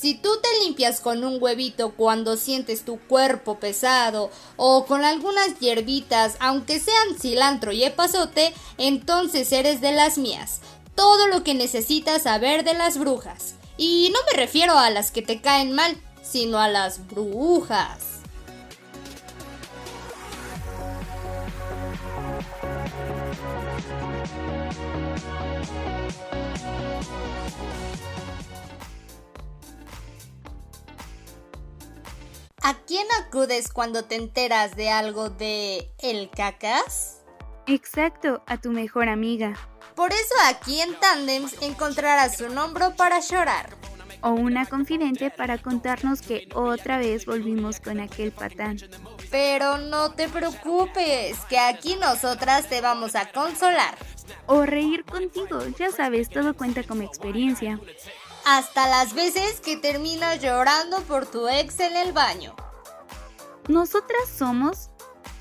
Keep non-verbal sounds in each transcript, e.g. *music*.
Si tú te limpias con un huevito cuando sientes tu cuerpo pesado o con algunas hierbitas, aunque sean cilantro y epazote, entonces eres de las mías. Todo lo que necesitas saber de las brujas. Y no me refiero a las que te caen mal, sino a las brujas. ¿A quién acudes cuando te enteras de algo de el cacas? Exacto, a tu mejor amiga. Por eso aquí en Tandems encontrarás un hombro para llorar. O una confidente para contarnos que otra vez volvimos con aquel patán. Pero no te preocupes, que aquí nosotras te vamos a consolar. O reír contigo, ya sabes, todo cuenta como experiencia hasta las veces que terminas llorando por tu ex en el baño. Nosotras somos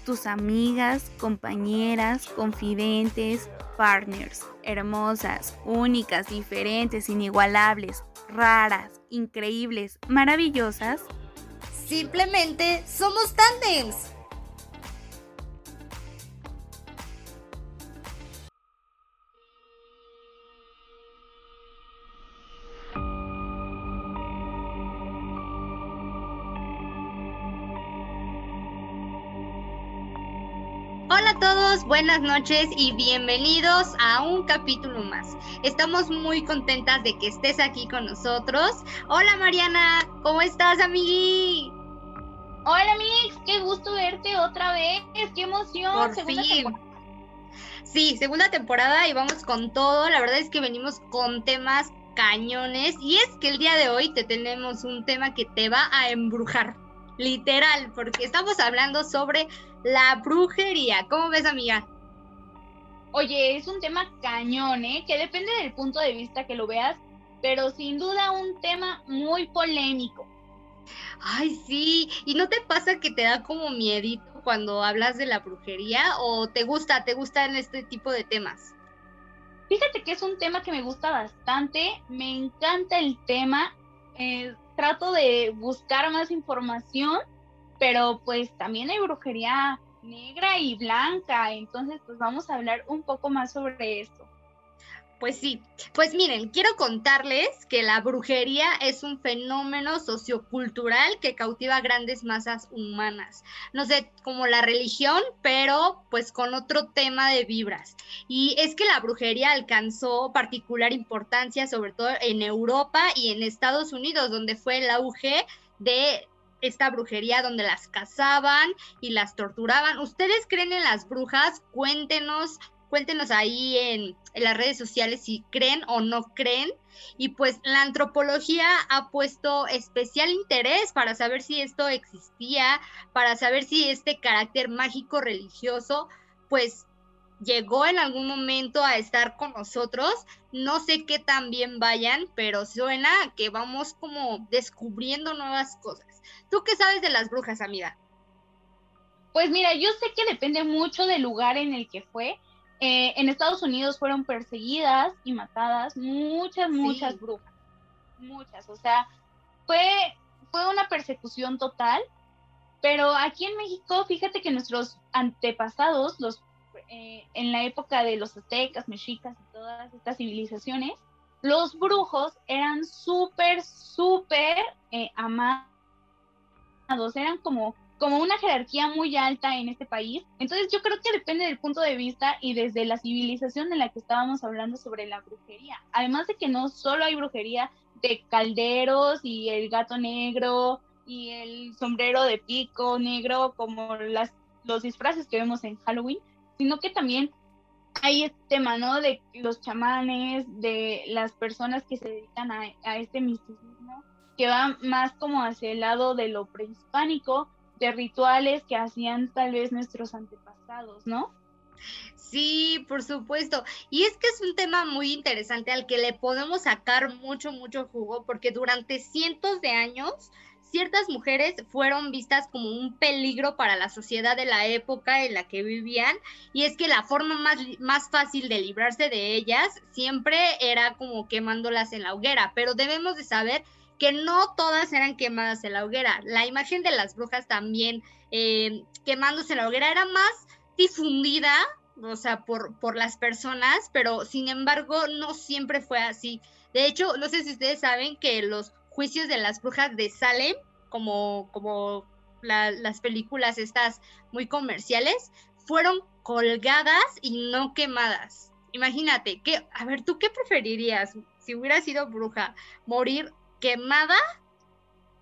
tus amigas, compañeras, confidentes, partners, hermosas, únicas, diferentes, inigualables, raras, increíbles, maravillosas. Simplemente somos tandems. A todos, buenas noches y bienvenidos a un capítulo más. Estamos muy contentas de que estés aquí con nosotros. Hola Mariana, ¿cómo estás, amigui? Hola, Mix, qué gusto verte otra vez, qué emoción. Por segunda fin. Temporada. Sí, segunda temporada y vamos con todo. La verdad es que venimos con temas cañones y es que el día de hoy te tenemos un tema que te va a embrujar literal, porque estamos hablando sobre la brujería. ¿Cómo ves, amiga? Oye, es un tema cañón, ¿eh? Que depende del punto de vista que lo veas, pero sin duda un tema muy polémico. Ay, sí, ¿y no te pasa que te da como miedito cuando hablas de la brujería o te gusta, te gustan este tipo de temas? Fíjate que es un tema que me gusta bastante, me encanta el tema, eh, trato de buscar más información, pero pues también hay brujería negra y blanca, entonces pues vamos a hablar un poco más sobre esto. Pues sí, pues miren, quiero contarles que la brujería es un fenómeno sociocultural que cautiva grandes masas humanas. No sé, como la religión, pero pues con otro tema de vibras. Y es que la brujería alcanzó particular importancia, sobre todo en Europa y en Estados Unidos, donde fue el auge de esta brujería donde las cazaban y las torturaban. ¿Ustedes creen en las brujas? Cuéntenos Cuéntenos ahí en, las redes sociales si creen o no creen. Y pues la antropología ha puesto especial interés para saber si esto existía, para saber si este carácter mágico religioso, pues llegó en algún momento a estar con nosotros. No sé qué tan bien vayan, pero suena que vamos como descubriendo nuevas cosas. ¿Tú qué sabes de las brujas, amiga? Pues mira, yo sé que depende mucho del lugar en el que fue, eh, en Estados Unidos fueron perseguidas y matadas muchas, muchas brujas. Muchas. O sea, fue, fue una persecución total. Pero aquí en México, fíjate que nuestros antepasados, los, eh, en la época de los aztecas, mexicas y todas estas civilizaciones, los brujos eran súper, súper eh, amados. Eran como como una jerarquía muy alta en este país. Entonces yo creo que depende del punto de vista y desde la civilización en la que estábamos hablando sobre la brujería. Además de que no solo hay brujería de calderos y el gato negro y el sombrero de pico negro como las, los disfraces que vemos en Halloween, sino que también hay este tema, ¿no? De los chamanes, de las personas que se dedican a, a este misticismo, que va más como hacia el lado de lo prehispánico, de rituales que hacían tal vez nuestros antepasados, ¿no? Sí, por supuesto. Y es que es un tema muy interesante al que le podemos sacar mucho, mucho jugo, porque durante cientos de años ciertas mujeres fueron vistas como un peligro para la sociedad de la época en la que vivían y es que la forma más, más fácil de librarse de ellas siempre era como quemándolas en la hoguera, pero debemos de saber que no todas eran quemadas en la hoguera. La imagen de las brujas también eh, quemándose en la hoguera era más difundida, o sea, por, por las personas, pero sin embargo no siempre fue así. De hecho, no sé si ustedes saben que los juicios de las brujas de Salem, como, como las películas estas muy comerciales, fueron colgadas y no quemadas. Imagínate, que, a ver, ¿tú qué preferirías si hubieras sido bruja? ¿Morir quemada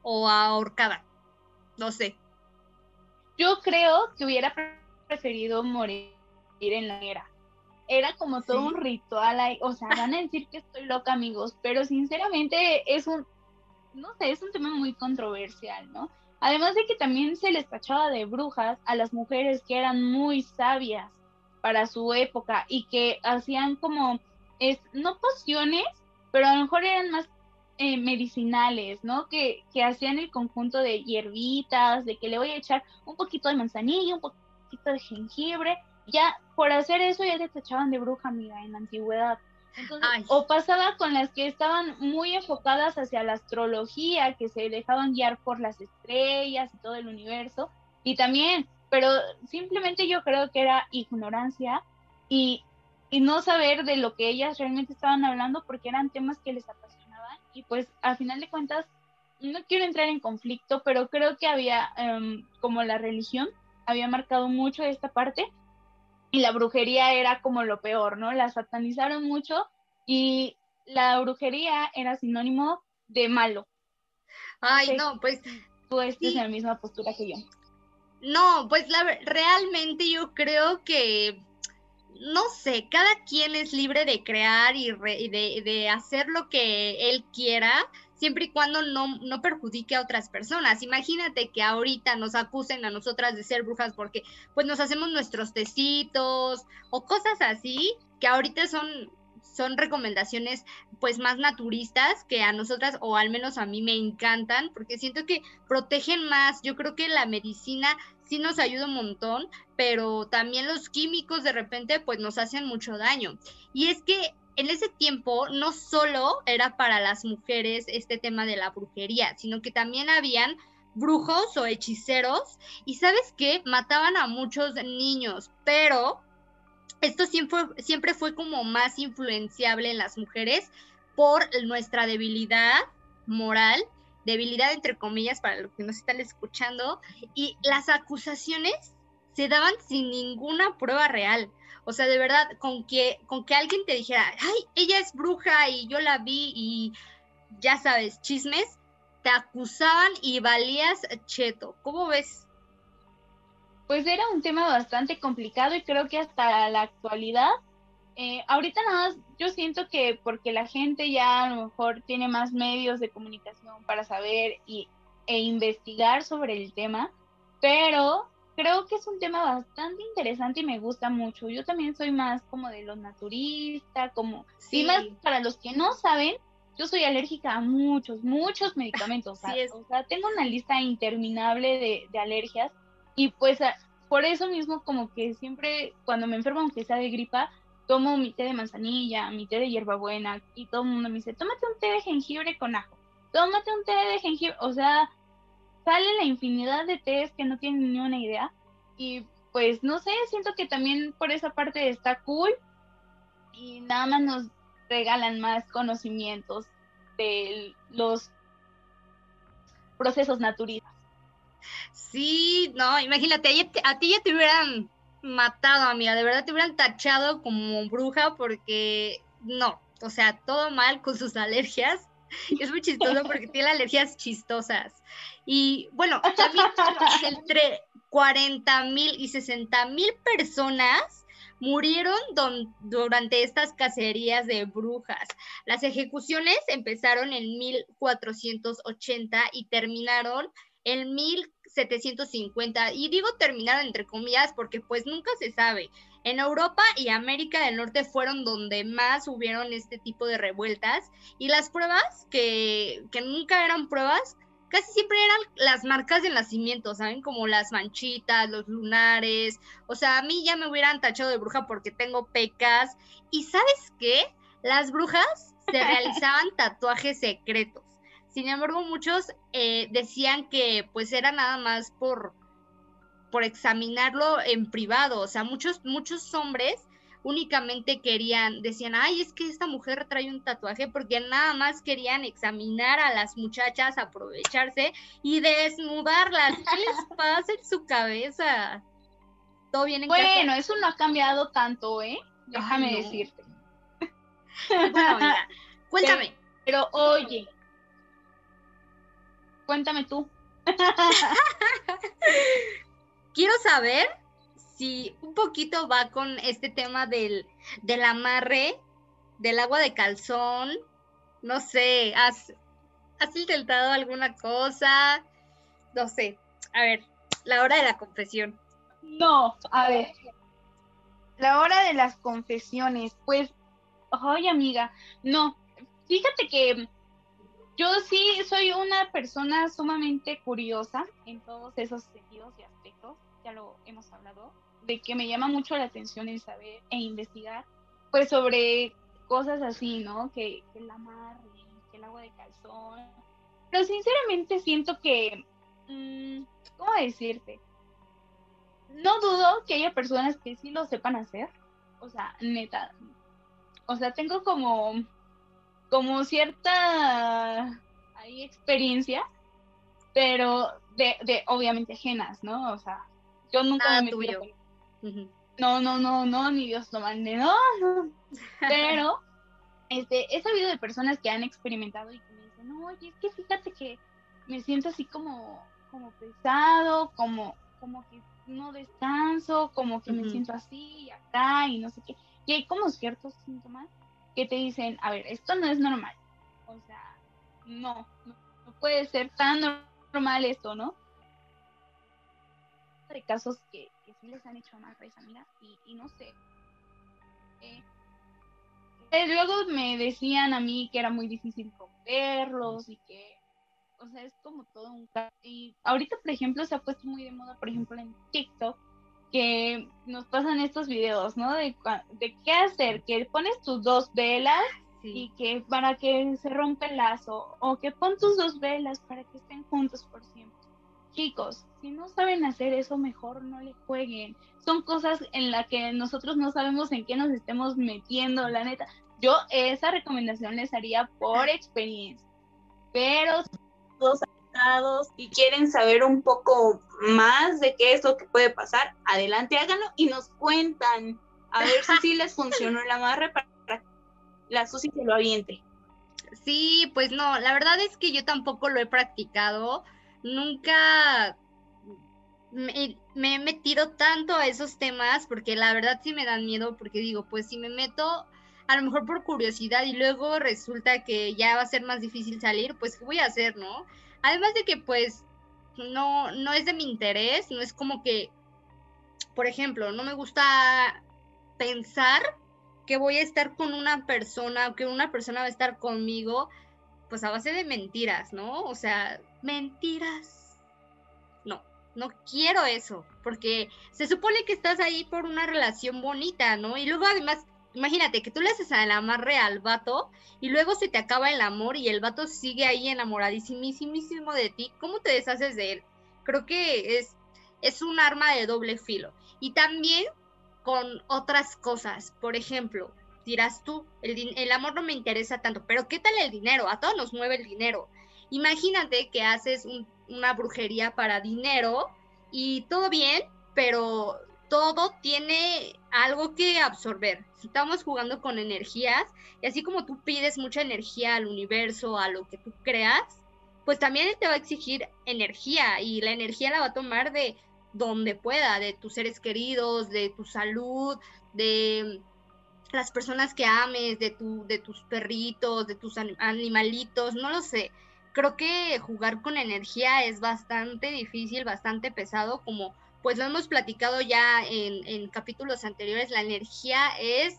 o ahorcada? No sé. Yo creo que hubiera preferido morir en la era. Era como todo un ritual, o sea, van a decir que estoy loca, amigos, pero sinceramente es un, no sé, es un tema muy controversial, ¿no? Además de que también se les tachaba de brujas a las mujeres que eran muy sabias para su época y que hacían como, es, no pociones, pero a lo mejor eran más eh, medicinales, ¿no? Que, que hacían el conjunto de hierbitas, de que le voy a echar un poquito de manzanilla, un poquito de jengibre. Ya, por hacer eso ya te tachaban de bruja, amiga, en la antigüedad o pasaba con las que estaban muy enfocadas hacia la astrología, que se dejaban guiar por las estrellas y todo el universo. Y también, pero simplemente yo creo que era ignorancia y, y no saber de lo que ellas realmente estaban hablando porque eran temas que les apasionaban. Y pues al final de cuentas, no quiero entrar en conflicto, pero creo que había, em, como la religión, había marcado mucho esta parte y la brujería era como lo peor, ¿no? La satanizaron mucho y la brujería era sinónimo de malo. Ay, no, pues... Tú estás en la misma postura que yo. No, pues la, realmente yo creo que, no sé, cada quien es libre de crear y, de, de, hacer lo que él quiera, siempre y cuando no, no perjudique a otras personas. Imagínate que ahorita nos acusen a nosotras de ser brujas porque pues nos hacemos nuestros tecitos o cosas así, que ahorita son son recomendaciones pues más naturistas que a nosotras o al menos a mí me encantan porque siento que protegen más. Yo creo que la medicina sí nos ayuda un montón, pero también los químicos de repente pues nos hacen mucho daño. Y es que en ese tiempo no solo era para las mujeres este tema de la brujería, sino que también habían brujos o hechiceros y sabes qué, mataban a muchos niños, pero esto siempre, siempre fue como más influenciable en las mujeres por nuestra debilidad moral, debilidad entre comillas para los que nos están escuchando, y las acusaciones se daban sin ninguna prueba real. O sea, de verdad, con que, con que alguien te dijera, ay, ella es bruja y yo la vi y ya sabes, chismes, te acusaban y valías cheto. ¿Cómo ves? Pues era un tema bastante complicado y creo que hasta la actualidad, eh, ahorita nada más, yo siento que porque la gente ya a lo mejor tiene más medios de comunicación para saber y, e investigar sobre el tema, pero creo que es un tema bastante interesante y me gusta mucho. Yo también soy más como de los naturistas, como... Sí. Y más para los que no saben, yo soy alérgica a muchos, muchos medicamentos. o, sea, tengo una lista interminable de, de alergias y pues por eso mismo como que siempre cuando me enfermo, aunque sea de gripa, tomo mi té de manzanilla, mi té de hierbabuena y todo el mundo me dice, tómate un té de jengibre con ajo, tómate un té de jengibre, o sea, sale la infinidad de tés que no tienen ni una idea. Y pues no sé, siento que también por esa parte está cool y nada más nos regalan más conocimientos de los procesos naturales. Sí, no, imagínate, a ti ya te hubieran matado, amiga, de verdad te hubieran tachado como bruja porque no, o sea, todo mal con sus *laughs* alergias. Es muy chistoso porque tiene alergias chistosas. Y bueno, también entre 40 mil y 60 mil personas murieron durante estas cacerías de brujas. Las ejecuciones empezaron en 1480 y terminaron en 1750. Y digo terminaron entre comillas porque pues nunca se sabe. En Europa y América del Norte fueron donde más hubieron este tipo de revueltas y las pruebas que, que nunca eran pruebas casi siempre eran las marcas de nacimiento, ¿saben? Como las manchitas, los lunares. O sea, a mí ya me hubieran tachado de bruja porque tengo pecas. Y ¿sabes qué? Las brujas se *laughs* realizaban tatuajes secretos. Sin embargo, muchos eh, decían que pues era nada más por, por examinarlo en privado. O sea, muchos, muchos hombres únicamente querían, decían, ay, es que esta mujer trae un tatuaje porque nada más querían examinar a las muchachas, aprovecharse y desnudarlas. ¿Qué les *laughs* pasa en su cabeza? Todo bien en Bueno, eso no ha cambiado tanto, ¿eh? Déjame decirte. Bueno, mira, *laughs* cuéntame. pero oye, cuéntame tú. *laughs* Quiero saber si un poquito va con este tema del, del amarre, del agua de calzón. No sé, ¿has, ¿has intentado alguna cosa? No sé. A ver, la hora de la confesión. No, a ver. La hora de las confesiones, pues, ay amiga, no. Fíjate que yo sí soy una persona sumamente curiosa en todos esos sentidos y aspectos, ya lo hemos hablado de que me llama mucho la atención el saber e investigar, pues sobre cosas así, ¿no? Que, que el amarre, que el agua de calzón. Pero sinceramente siento que, mm, ¿cómo decirte? No dudo que haya personas que sí lo sepan hacer. O sea, neta. O sea, tengo como, como cierta ahí experiencia, pero de, de obviamente ajenas, ¿no? O sea, yo nunca me he no, no, no, no, ni Dios lo mande, no, *laughs* Pero este, he sabido de personas que han experimentado y que me dicen, no, oye, es que fíjate que me siento así como, como pesado, como, como que no descanso, como que me siento así y acá y no sé qué. Y hay como ciertos síntomas que te dicen, a ver, esto no es normal. O sea, no, no, puede ser tan normal esto, ¿no? De casos que, les han hecho más risa, mira, y, no sé. Eh, eh, luego me decían a mí que era muy difícil romperlos y que, o sea, es como todo un... Y ahorita, por ejemplo, se ha puesto muy de moda, por ejemplo, en TikTok, que nos pasan estos videos, ¿no? De, de qué hacer, que pones tus dos velas y que para que se rompa el lazo, o que pon tus dos velas para que estén juntos por siempre. Chicos, si no saben hacer eso, mejor no le jueguen. Son cosas en las que nosotros no sabemos en qué nos estemos metiendo, la neta. Yo esa recomendación les haría por *laughs* experiencia. Pero y quieren saber un poco más de qué es lo que puede pasar, adelante háganlo y nos cuentan. A ver si sí les funcionó el amarre para la Susi se lo aviente. Sí, pues no, la verdad es que yo tampoco lo he practicado nunca me, he metido tanto a esos temas porque la verdad sí me dan miedo porque digo, pues si me meto a lo mejor por curiosidad y luego resulta que ya va a ser más difícil salir, pues ¿qué voy a hacer, no? Además de que pues no, no es de mi interés, no es como que, por ejemplo, no me gusta pensar que voy a estar con una persona o que una persona va a estar conmigo, pues a base de mentiras, ¿no? O sea, mentiras. No, no quiero eso, porque se supone que estás ahí por una relación bonita, ¿no? Y luego además, imagínate que tú le haces el amarre al vato y luego se te acaba el amor y el vato sigue ahí enamoradísimo de ti. ¿Cómo te deshaces de él? Creo que es, es un arma de doble filo. Y también con otras cosas, por ejemplo, dirás tú, el, el amor no me interesa tanto, pero ¿qué tal el dinero? A todos nos mueve el dinero. Imagínate que haces una brujería para dinero y todo bien, pero todo tiene algo que absorber. Estamos jugando con energías, y así como tú pides mucha energía al universo, a lo que tú creas, pues también te va a exigir energía y la energía la va a tomar de donde pueda, de tus seres queridos, de tu salud, de las personas que ames, de, tu, de tus perritos, de tus animalitos, no lo sé creo que jugar con energía es bastante difícil, bastante pesado, como pues lo hemos platicado ya en, capítulos anteriores, la energía es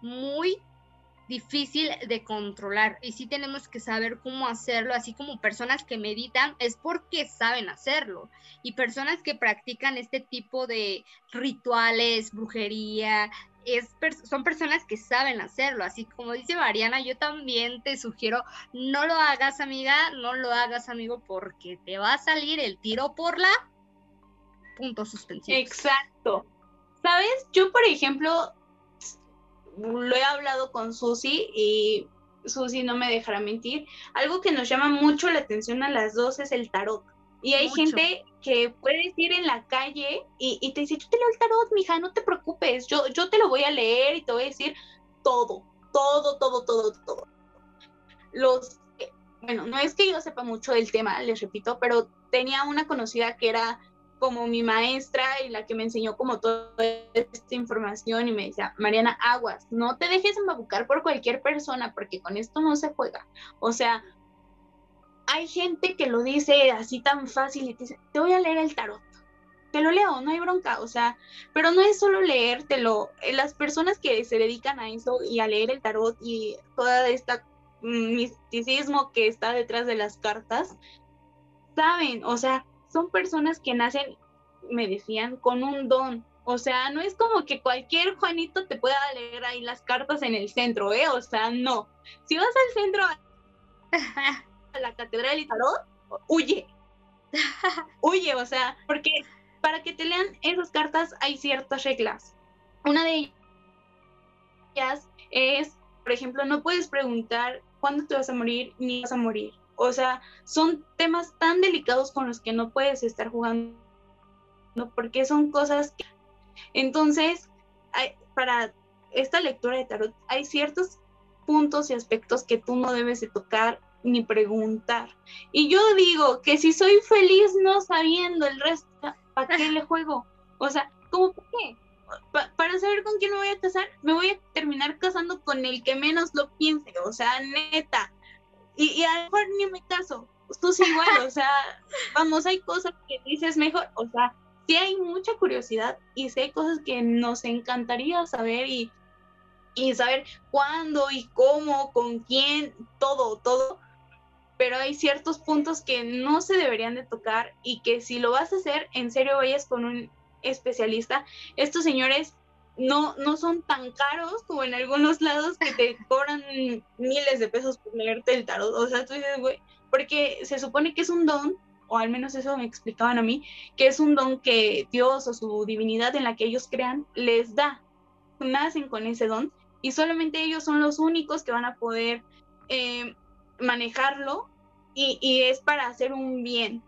muy difícil de controlar y sí tenemos que saber cómo hacerlo, así como personas que meditan es porque saben hacerlo. Y personas que practican este tipo de rituales, brujería, son personas que saben hacerlo, así como dice Mariana, yo también te sugiero, no lo hagas amiga, no lo hagas amigo porque te va a salir el tiro por la punto suspensivo. Exacto. ¿Sabes? Yo, por ejemplo, lo he hablado con Susi y Susi no me dejará mentir. Algo que nos llama mucho la atención a las dos es el tarot. Y hay gente que puedes ir en la calle y, te dice, yo te leo el tarot, mija, no te preocupes, yo, yo te lo voy a leer y te voy a decir todo, todo, todo, todo, todo. Los, bueno, no es que yo sepa mucho del tema, les repito, pero tenía una conocida que era como mi maestra y la que me enseñó como toda esta información y me decía, Mariana, aguas, no te dejes embabucar por cualquier persona porque con esto no se juega. O sea, hay gente que lo dice así tan fácil y te dice, te voy a leer el tarot. Te lo leo, no hay bronca, o sea, pero no es solo leértelo. Eh, las personas que se dedican a eso y a leer el tarot y toda esta misticismo que está detrás de las cartas, saben, o sea, son personas que nacen, me decían, con un don. O sea, no es como que cualquier Juanito te pueda leer ahí las cartas en el centro, ¿eh? O sea, no. Si vas al centro a la catedral y tarot, huye. huye, o sea, porque para que te lean esas cartas hay ciertas reglas. Una de ellas es, por ejemplo, no puedes preguntar cuándo te vas a morir ni vas a morir. O sea, son temas tan delicados con los que no puedes estar jugando porque son cosas que... Entonces, para esta lectura de tarot hay ciertos puntos y aspectos que tú no debes de tocar ni preguntar. Y yo digo que si soy feliz no sabiendo el resto, ¿para qué le juego? O sea, ¿cómo por qué? para saber con quién me voy a casar, me voy a terminar casando con el que menos lo piense, o sea, neta, y, a lo mejor ni me caso, tú sí igual, o sea, *laughs* vamos, hay cosas que dices mejor, o sea, sí hay mucha curiosidad y sí hay cosas que nos encantaría saber y, y saber cuándo y cómo, con quién, todo, todo, pero hay ciertos puntos que no se deberían de tocar y que si lo vas a hacer, en serio vayas con un especialista. Estos señores no, no son tan caros como en algunos lados que te cobran miles de pesos por leerte el tarot. O sea, tú dices, güey, porque se supone que es un don, o al menos eso me explicaban a mí, que es un don que Dios o su divinidad en la que ellos crean les da. Nacen con ese don y solamente ellos son los únicos que van a poder eh, manejarlo y, y es para hacer un bien.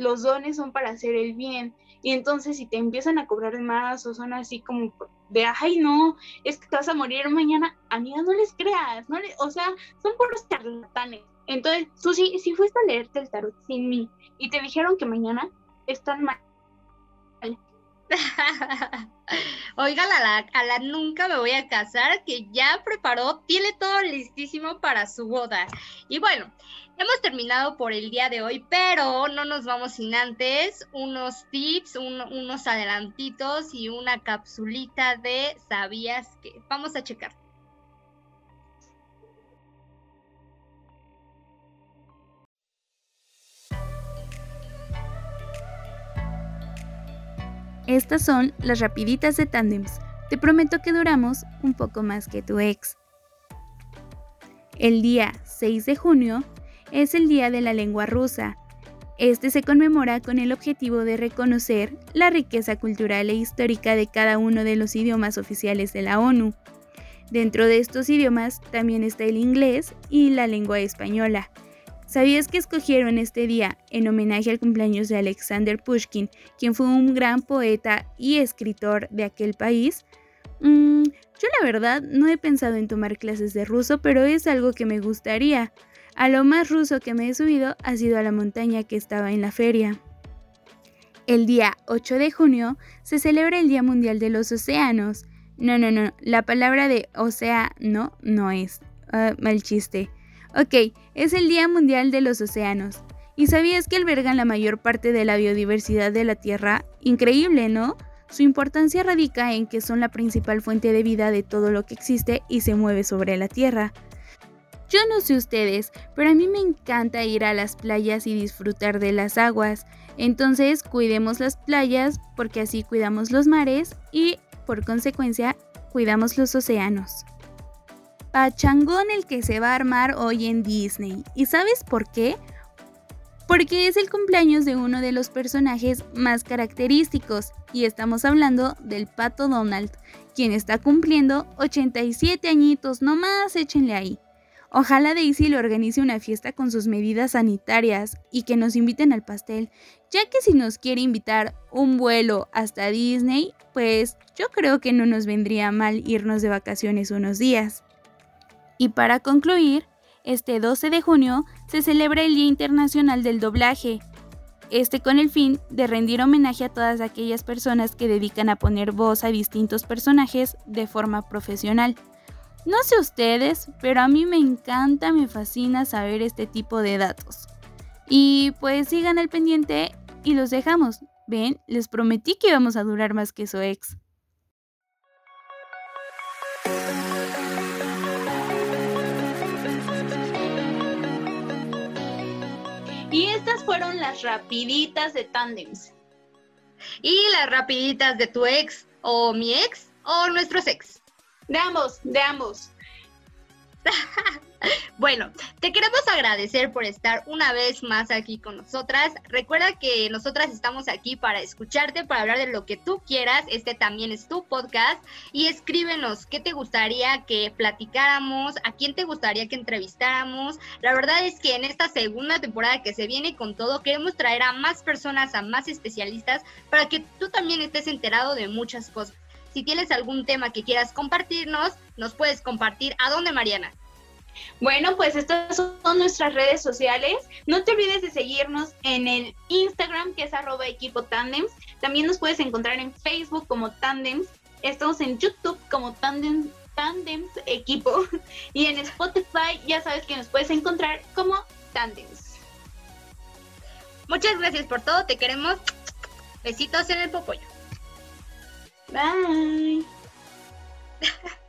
Los dones son para hacer el bien. Y entonces si te empiezan a cobrar más o son así como de, ay, no, es que te vas a morir mañana, amiga, no les creas, no o sea, son puros charlatanes. Entonces, tú sí, si fuiste a leerte el tarot sin mí y te dijeron que mañana están mal. *laughs* Oiga, a la, a la nunca me voy a casar, que ya preparó, tiene todo listísimo para su boda. Y bueno, Hemos terminado por el día de hoy, pero no nos vamos sin antes unos tips, unos adelantitos y una capsulita de ¿sabías que? Vamos a checar. Estas son las rapiditas de tandems. Te prometo que duramos un poco más que tu ex. El día 6 de junio es el Día de la Lengua Rusa. Este se conmemora con el objetivo de reconocer la riqueza cultural e histórica de cada uno de los idiomas oficiales de la ONU. Dentro de estos idiomas también está el inglés y la lengua española. ¿Sabías que escogieron este día en homenaje al cumpleaños de Alexander Pushkin, quien fue un gran poeta y escritor de aquel país? Mm, yo la verdad no he pensado en tomar clases de ruso, pero es algo que me gustaría. A lo más ruso que me he subido ha sido a la montaña que estaba en la feria. El día 8 de junio se celebra el Día Mundial de los Océanos. No, no, no, la palabra de océano no es. Ah, mal chiste. Ok, es el Día Mundial de los Océanos. ¿Y sabías que albergan la mayor parte de la biodiversidad de la Tierra? Increíble, ¿no? Su importancia radica en que son la principal fuente de vida de todo lo que existe y se mueve sobre la Tierra. Yo no sé ustedes, pero a mí me encanta ir a las playas y disfrutar de las aguas. Entonces cuidemos las playas porque así cuidamos los mares y, por consecuencia, cuidamos los océanos. Pachangón el que se va a armar hoy en Disney. ¿Y sabes por qué? Porque es el cumpleaños de uno de los personajes más característicos, y estamos hablando del Pato Donald, quien está cumpliendo 87 añitos, no más échenle ahí. Ojalá Daisy le organice una fiesta con sus medidas sanitarias y que nos inviten al pastel, ya que si nos quiere invitar un vuelo hasta Disney, pues yo creo que no nos vendría mal irnos de vacaciones unos días. Y para concluir, este 12 de junio se celebra el Día Internacional del Doblaje, este con el fin de rendir homenaje a todas aquellas personas que dedican a poner voz a distintos personajes de forma profesional. No sé ustedes, pero a mí me encanta, me fascina saber este tipo de datos. Y pues sigan al pendiente y los dejamos. Ven, les prometí que íbamos a durar más que su ex. Y estas fueron las rapiditas de tandems. Y las rapiditas de tu ex o mi ex o nuestros ex. De ambos, de ambos. *laughs* Bueno, te queremos agradecer por estar una vez más aquí con nosotras. Recuerda que nosotras estamos aquí para escucharte, para hablar de lo que tú quieras. Este también es tu podcast. Y escríbenos qué te gustaría que platicáramos, a quién te gustaría que entrevistáramos. La verdad es que en esta segunda temporada que se viene con todo, queremos traer a más personas, a más especialistas, para que tú también estés enterado de muchas cosas. Si tienes algún tema que quieras compartirnos, nos puedes compartir. ¿A dónde, Mariana? Bueno, pues estas son nuestras redes sociales. No te olvides de seguirnos en el Instagram, que es arroba equipo tandems. También nos puedes encontrar en Facebook como tandems. Estamos en YouTube como tandems, tandems equipo. *laughs* Y en Spotify ya sabes que nos puedes encontrar como tandems. Muchas gracias por todo. Te queremos. Besitos en el popollo. Bye. *laughs*